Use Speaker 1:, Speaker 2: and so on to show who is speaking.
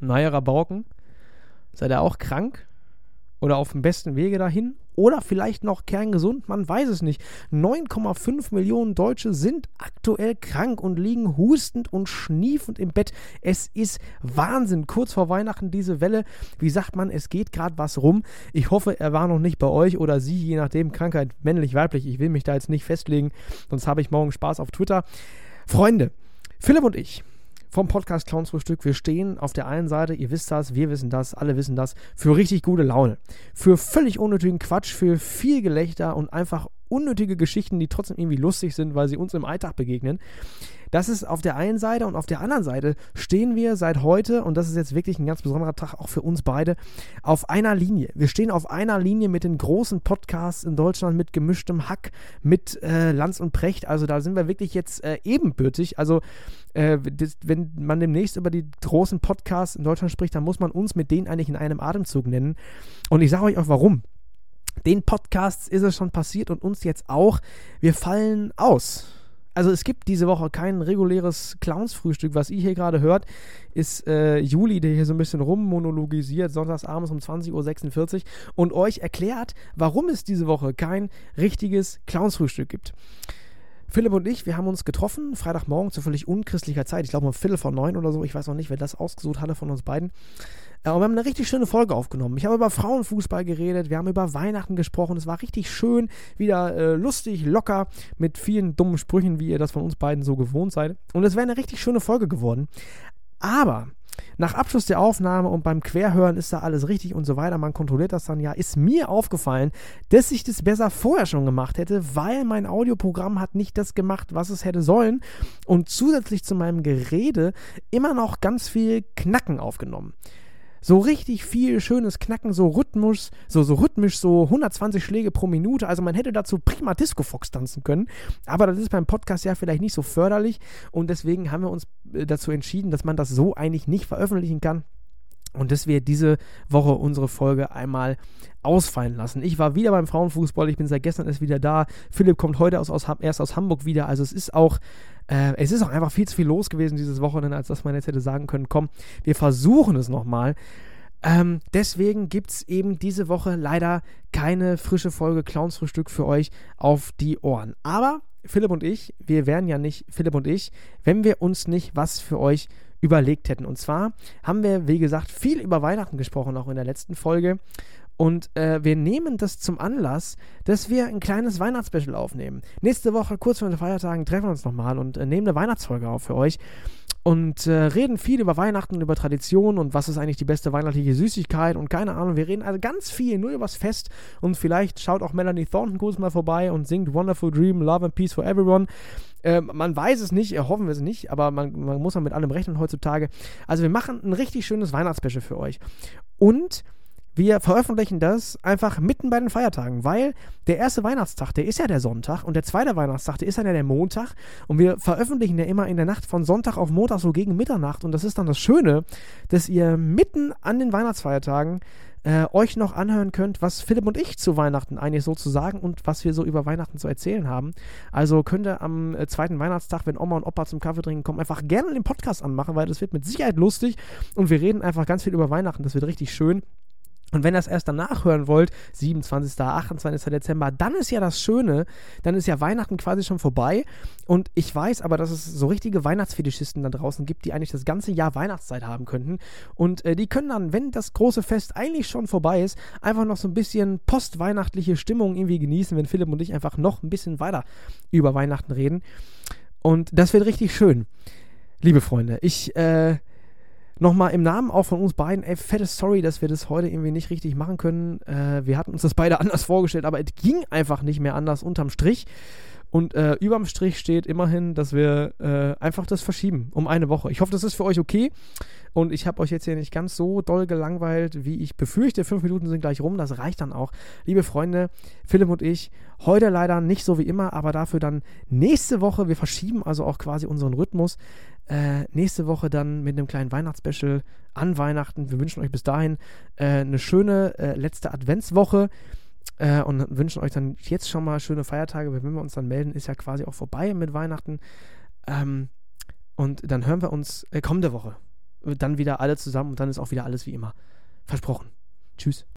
Speaker 1: Naja, Rabauken, seid ihr auch krank? Oder auf dem besten Wege dahin? Oder vielleicht noch kerngesund? Man weiß es nicht. 9,5 Millionen Deutsche sind aktuell krank und liegen hustend und schniefend im Bett. Es ist Wahnsinn. Kurz vor Weihnachten diese Welle. Wie sagt man, es geht gerade was rum. Ich hoffe, er war noch nicht bei euch oder sie, je nachdem, Krankheit, männlich, weiblich. Ich will mich da jetzt nicht festlegen, sonst habe ich morgen Spaß auf Twitter. Freunde, Philipp und ich vom Podcast Clowns Frühstück. Wir stehen auf der einen Seite, ihr wisst das, wir wissen das, alle wissen das, für richtig gute Laune. Für völlig unnötigen Quatsch, für viel Gelächter und einfach unnötige Geschichten, die trotzdem irgendwie lustig sind, weil sie uns im Alltag begegnen. Das ist auf der einen Seite und auf der anderen Seite stehen wir seit heute, und das ist jetzt wirklich ein ganz besonderer Tag auch für uns beide, auf einer Linie. Wir stehen auf einer Linie mit den großen Podcasts in Deutschland, mit gemischtem Hack, mit äh, Lanz und Precht. Also da sind wir wirklich jetzt äh, ebenbürtig. Also äh, das, wenn man demnächst über die großen Podcasts in Deutschland spricht, dann muss man uns mit denen eigentlich in einem Atemzug nennen. Und ich sage euch auch warum. Den Podcasts ist es schon passiert und uns jetzt auch. Wir fallen aus. Also es gibt diese Woche kein reguläres Clowns-Frühstück. Was ihr hier gerade hört, ist äh, Juli, der hier so ein bisschen rummonologisiert, sonntagsabends um 20.46 Uhr und euch erklärt, warum es diese Woche kein richtiges Clowns-Frühstück gibt. Philipp und ich, wir haben uns getroffen, Freitagmorgen zu völlig unchristlicher Zeit. Ich glaube um Viertel vor neun oder so. Ich weiß noch nicht, wer das ausgesucht hatte von uns beiden. Ja, und wir haben eine richtig schöne Folge aufgenommen. Ich habe über Frauenfußball geredet, wir haben über Weihnachten gesprochen. Es war richtig schön, wieder äh, lustig, locker, mit vielen dummen Sprüchen, wie ihr das von uns beiden so gewohnt seid. Und es wäre eine richtig schöne Folge geworden. Aber nach Abschluss der Aufnahme und beim Querhören ist da alles richtig und so weiter, man kontrolliert das dann ja, ist mir aufgefallen, dass ich das besser vorher schon gemacht hätte, weil mein Audioprogramm hat nicht das gemacht, was es hätte sollen und zusätzlich zu meinem Gerede immer noch ganz viel Knacken aufgenommen so richtig viel schönes Knacken, so rhythmisch, so, so rhythmisch, so 120 Schläge pro Minute. Also man hätte dazu prima Disco Fox tanzen können. Aber das ist beim Podcast ja vielleicht nicht so förderlich. Und deswegen haben wir uns äh, dazu entschieden, dass man das so eigentlich nicht veröffentlichen kann. Und dass wir diese Woche unsere Folge einmal ausfallen lassen. Ich war wieder beim Frauenfußball, ich bin seit gestern erst wieder da. Philipp kommt heute aus, aus, erst aus Hamburg wieder. Also es ist auch äh, es ist auch einfach viel zu viel los gewesen dieses Wochenende, als dass man jetzt hätte sagen können, komm, wir versuchen es nochmal. Ähm, deswegen gibt es eben diese Woche leider keine frische Folge Clownsfrühstück für euch auf die Ohren. Aber Philipp und ich, wir wären ja nicht Philipp und ich, wenn wir uns nicht was für euch überlegt hätten. Und zwar haben wir, wie gesagt, viel über Weihnachten gesprochen, auch in der letzten Folge. Und äh, wir nehmen das zum Anlass, dass wir ein kleines Weihnachtsspecial aufnehmen. Nächste Woche, kurz vor den Feiertagen, treffen wir uns nochmal und äh, nehmen eine Weihnachtsfolge auf für euch. Und äh, reden viel über Weihnachten, über Tradition und was ist eigentlich die beste weihnachtliche Süßigkeit und keine Ahnung. Wir reden also ganz viel nur übers Fest und vielleicht schaut auch Melanie Thornton kurz mal vorbei und singt Wonderful Dream, Love and Peace for Everyone. Ähm, man weiß es nicht, hoffen wir es nicht, aber man, man muss ja mit allem rechnen heutzutage. Also wir machen ein richtig schönes Weihnachtsspecial für euch. Und wir veröffentlichen das einfach mitten bei den Feiertagen, weil der erste Weihnachtstag, der ist ja der Sonntag und der zweite Weihnachtstag, der ist ja der Montag und wir veröffentlichen ja immer in der Nacht von Sonntag auf Montag so gegen Mitternacht und das ist dann das Schöne, dass ihr mitten an den Weihnachtsfeiertagen äh, euch noch anhören könnt, was Philipp und ich zu Weihnachten eigentlich so zu sagen und was wir so über Weihnachten zu erzählen haben. Also könnt ihr am äh, zweiten Weihnachtstag, wenn Oma und Opa zum Kaffee trinken kommen, einfach gerne den Podcast anmachen, weil das wird mit Sicherheit lustig und wir reden einfach ganz viel über Weihnachten. Das wird richtig schön. Und wenn ihr das erst danach hören wollt, 27., 28. Dezember, dann ist ja das Schöne, dann ist ja Weihnachten quasi schon vorbei. Und ich weiß aber, dass es so richtige Weihnachtsfetischisten da draußen gibt, die eigentlich das ganze Jahr Weihnachtszeit haben könnten. Und äh, die können dann, wenn das große Fest eigentlich schon vorbei ist, einfach noch so ein bisschen postweihnachtliche Stimmung irgendwie genießen, wenn Philipp und ich einfach noch ein bisschen weiter über Weihnachten reden. Und das wird richtig schön. Liebe Freunde, ich äh, Nochmal im Namen auch von uns beiden, ey, fette Sorry, dass wir das heute irgendwie nicht richtig machen können. Äh, wir hatten uns das beide anders vorgestellt, aber es ging einfach nicht mehr anders unterm Strich. Und äh, überm Strich steht immerhin, dass wir äh, einfach das verschieben um eine Woche. Ich hoffe, das ist für euch okay. Und ich habe euch jetzt hier nicht ganz so doll gelangweilt, wie ich befürchte. Fünf Minuten sind gleich rum, das reicht dann auch. Liebe Freunde, Philipp und ich, heute leider nicht so wie immer, aber dafür dann nächste Woche. Wir verschieben also auch quasi unseren Rhythmus. Äh, nächste Woche dann mit einem kleinen Weihnachtsspecial an Weihnachten. Wir wünschen euch bis dahin äh, eine schöne äh, letzte Adventswoche äh, und wünschen euch dann jetzt schon mal schöne Feiertage. Wenn wir uns dann melden, ist ja quasi auch vorbei mit Weihnachten. Ähm, und dann hören wir uns äh, kommende Woche. dann wieder alle zusammen und dann ist auch wieder alles wie immer. Versprochen. Tschüss.